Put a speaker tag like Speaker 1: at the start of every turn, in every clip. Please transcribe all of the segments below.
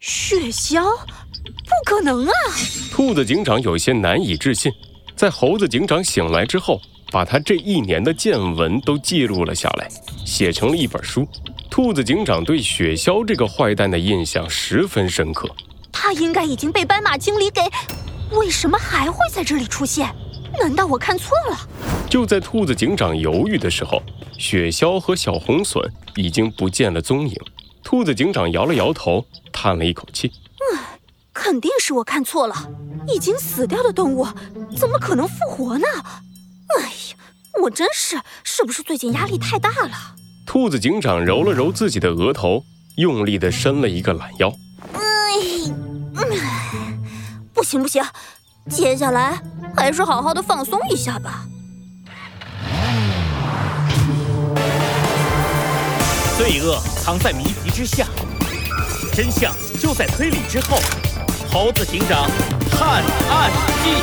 Speaker 1: 雪橇？不可能啊！
Speaker 2: 兔子警长有些难以置信。在猴子警长醒来之后，把他这一年的见闻都记录了下来，写成了一本书。兔子警长对雪橇这个坏蛋的印象十分深刻。
Speaker 1: 他应该已经被斑马经理给……为什么还会在这里出现？难道我看错了？
Speaker 2: 就在兔子警长犹豫的时候，雪橇和小红隼已经不见了踪影。兔子警长摇了摇头，叹了一口气：“
Speaker 1: 嗯，肯定是我看错了。已经死掉的动物怎么可能复活呢？哎呀，我真是……是不是最近压力太大了？”
Speaker 2: 兔子警长揉了揉自己的额头，用力地伸了一个懒腰。
Speaker 1: 不行不行，接下来还是好好的放松一下吧。
Speaker 3: 罪恶藏在谜题之下，真相就在推理之后。猴子警长探案记，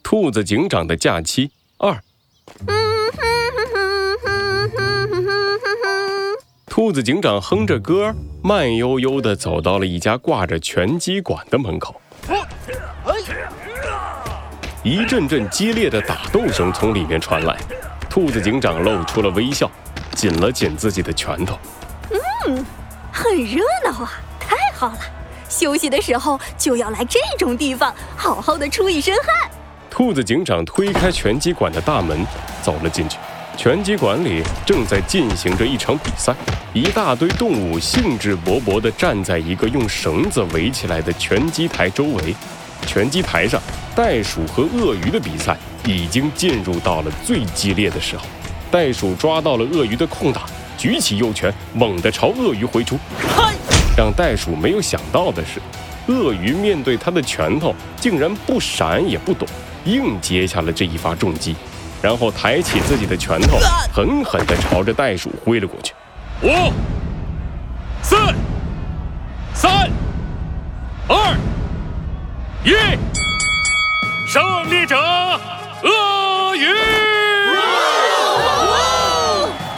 Speaker 2: 兔子警长的假期二。兔子警长哼着歌，慢悠悠地走到了一家挂着拳击馆的门口。一阵阵激烈的打斗声从里面传来，兔子警长露出了微笑，紧了紧自己的拳头。
Speaker 1: 嗯，很热闹啊！太好了，休息的时候就要来这种地方，好好的出一身汗。
Speaker 2: 兔子警长推开拳击馆的大门，走了进去。拳击馆里正在进行着一场比赛，一大堆动物兴致勃勃地站在一个用绳子围起来的拳击台周围。拳击台上，袋鼠和鳄鱼的比赛已经进入到了最激烈的时候。袋鼠抓到了鳄鱼的空档，举起右拳，猛地朝鳄鱼挥出。让袋鼠没有想到的是，鳄鱼面对他的拳头，竟然不闪也不躲，硬接下了这一发重击。然后抬起自己的拳头，狠狠地朝着袋鼠挥了过去。五、四、三、二、一，胜利者鳄鱼！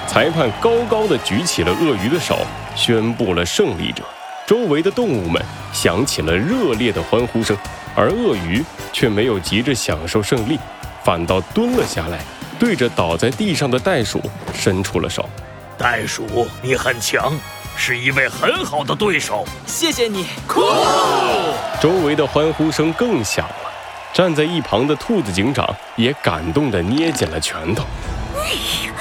Speaker 2: 裁判高高的举起了鳄鱼的手，宣布了胜利者。周围的动物们响起了热烈的欢呼声，而鳄鱼却没有急着享受胜利。反倒蹲了下来，对着倒在地上的袋鼠伸出了手。
Speaker 4: 袋鼠，你很强，是一位很好的对手。
Speaker 5: 谢谢你。
Speaker 2: 酷！周围的欢呼声更响了。站在一旁的兔子警长也感动的捏紧了拳头。
Speaker 1: 哎呀，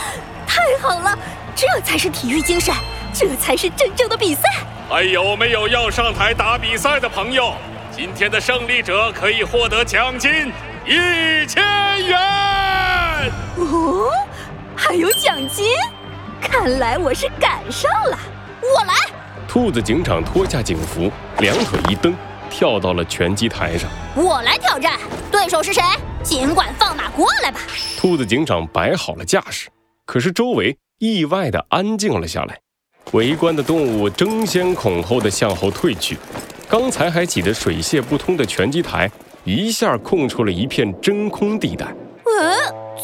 Speaker 1: 太好了！这才是体育精神，这才是真正的比赛。
Speaker 6: 还有没有要上台打比赛的朋友？今天的胜利者可以获得奖金。一千元
Speaker 1: 哦，还有奖金，看来我是赶上了。我来。
Speaker 2: 兔子警长脱下警服，两腿一蹬，跳到了拳击台上。
Speaker 1: 我来挑战，对手是谁？尽管放马过来吧。
Speaker 2: 兔子警长摆好了架势，可是周围意外的安静了下来，围观的动物争先恐后的向后退去。刚才还挤得水泄不通的拳击台。一下空出了一片真空地带。
Speaker 1: 嗯，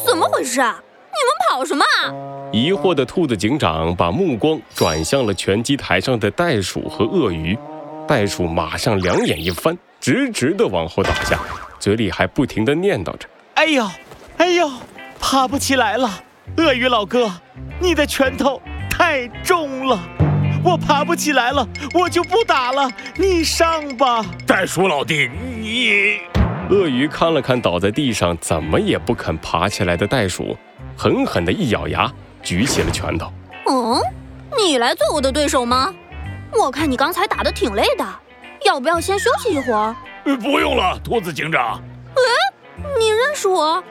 Speaker 1: 怎么回事啊？你们跑什么？
Speaker 2: 疑惑的兔子警长把目光转向了拳击台上的袋鼠和鳄鱼。袋鼠马上两眼一翻，直直的往后倒下，嘴里还不停的念叨着：“
Speaker 5: 哎呦，哎呦，爬不起来了！鳄鱼老哥，你的拳头太重了，我爬不起来了，我就不打了，你上吧。”
Speaker 4: 袋鼠老弟，你。
Speaker 2: 鳄鱼看了看倒在地上怎么也不肯爬起来的袋鼠，狠狠的一咬牙，举起了拳头。
Speaker 1: 嗯，你来做我的对手吗？我看你刚才打的挺累的，要不要先休息一会儿？
Speaker 4: 不用了，兔子警长。
Speaker 1: 哎，你认识我？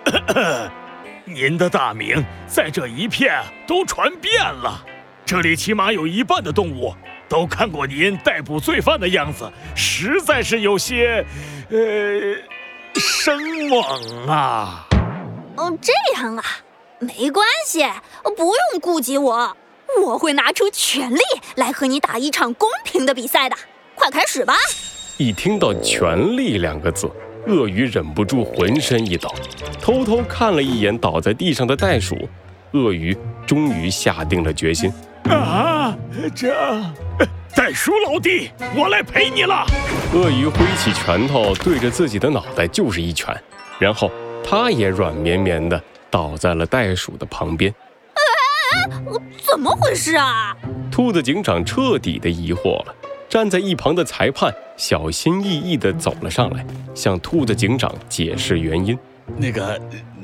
Speaker 4: 您的大名在这一片都传遍了，这里起码有一半的动物都看过您逮捕罪犯的样子，实在是有些，呃。生猛啊！
Speaker 1: 哦，这样啊，没关系，不用顾及我，我会拿出全力来和你打一场公平的比赛的。快开始吧！
Speaker 2: 一听到“全力”两个字，鳄鱼忍不住浑身一抖，偷偷看了一眼倒在地上的袋鼠。鳄鱼终于下定了决心。
Speaker 4: 啊，这袋鼠老弟，我来陪你了。
Speaker 2: 鳄鱼挥起拳头对着自己的脑袋就是一拳，然后它也软绵绵的倒在了袋鼠的旁边。
Speaker 1: 怎么回事啊？
Speaker 2: 兔子警长彻底的疑惑了。站在一旁的裁判小心翼翼地走了上来，向兔子警长解释原因。
Speaker 3: 那个，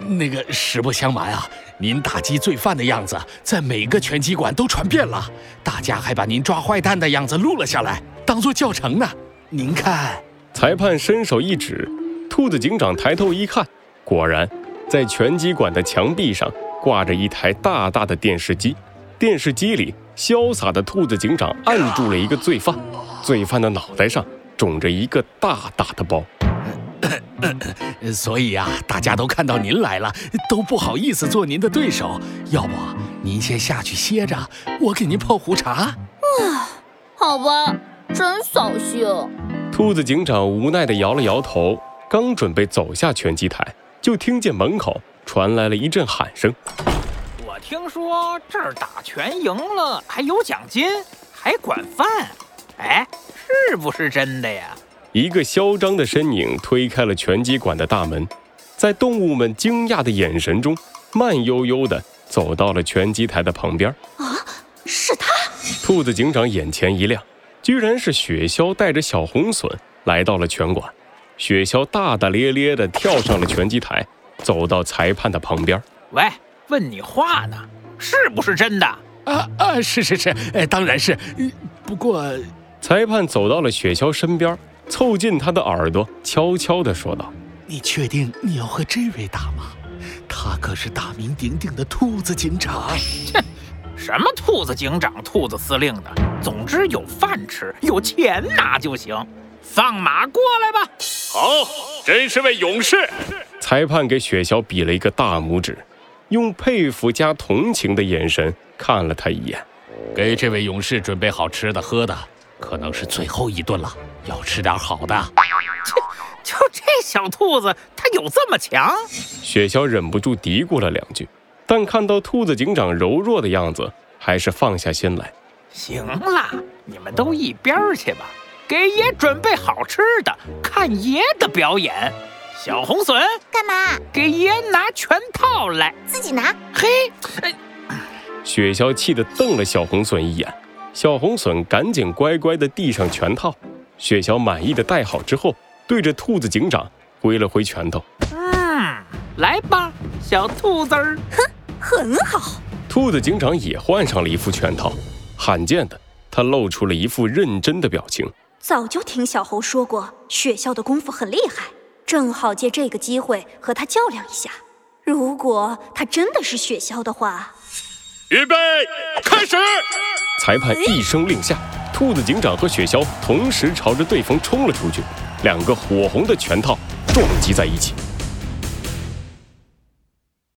Speaker 3: 那个，实不相瞒啊，您打击罪犯的样子在每个拳击馆都传遍了，大家还把您抓坏蛋的样子录了下来，当做教程呢。您看，
Speaker 2: 裁判伸手一指，兔子警长抬头一看，果然，在拳击馆的墙壁上挂着一台大大的电视机，电视机里。潇洒的兔子警长按住了一个罪犯，罪犯的脑袋上肿着一个大大的包。
Speaker 3: 所以啊，大家都看到您来了，都不好意思做您的对手。要不您先下去歇着，我给您泡壶茶。
Speaker 1: 啊，好吧，真扫兴。
Speaker 2: 兔子警长无奈地摇了摇头，刚准备走下拳击台，就听见门口传来了一阵喊声。
Speaker 7: 我听说这儿打拳赢了还有奖金，还管饭，哎，是不是真的呀？
Speaker 2: 一个嚣张的身影推开了拳击馆的大门，在动物们惊讶的眼神中，慢悠悠地走到了拳击台的旁边。
Speaker 1: 啊，是他！
Speaker 2: 兔子警长眼前一亮，居然是雪橇带着小红隼来到了拳馆。雪橇大大咧咧地跳上了拳击台，走到裁判的旁边。
Speaker 7: 喂。问你话呢，是不是真的？
Speaker 3: 啊啊，是是是，哎，当然是。不过，
Speaker 2: 裁判走到了雪橇身边，凑近他的耳朵，悄悄地说道：“
Speaker 3: 你确定你要和这位打吗？他可是大名鼎鼎的兔子警长。”
Speaker 7: 切，什么兔子警长、兔子司令的，总之有饭吃、有钱拿就行。放马过来吧！
Speaker 6: 好，真是位勇士。
Speaker 2: 裁判给雪橇比了一个大拇指。用佩服加同情的眼神看了他一眼，
Speaker 3: 给这位勇士准备好吃的喝的，可能是最后一顿了，要吃点好的。
Speaker 7: 就就这小兔子，它有这么强？
Speaker 2: 雪橇忍不住嘀咕了两句，但看到兔子警长柔弱的样子，还是放下心来。
Speaker 7: 行了，你们都一边去吧，给爷准备好吃的，看爷的表演。小红隼，
Speaker 1: 干嘛？
Speaker 7: 给爷拿拳套来，
Speaker 1: 自己拿。
Speaker 7: 嘿，
Speaker 2: 雪橇气得瞪了小红隼一眼，小红隼赶紧乖乖的递上拳套。雪橇满意的戴好之后，对着兔子警长挥了挥拳头。
Speaker 7: 嗯，来吧，小兔子儿。
Speaker 1: 哼，很好。
Speaker 2: 兔子警长也换上了一副拳套，罕见的，他露出了一副认真的表情。
Speaker 1: 早就听小猴说过，雪橇的功夫很厉害。正好借这个机会和他较量一下。如果他真的是雪橇的话，
Speaker 6: 预备，开始！
Speaker 2: 裁判一声令下，兔子警长和雪橇同时朝着对方冲了出去，两个火红的拳套撞击在一起。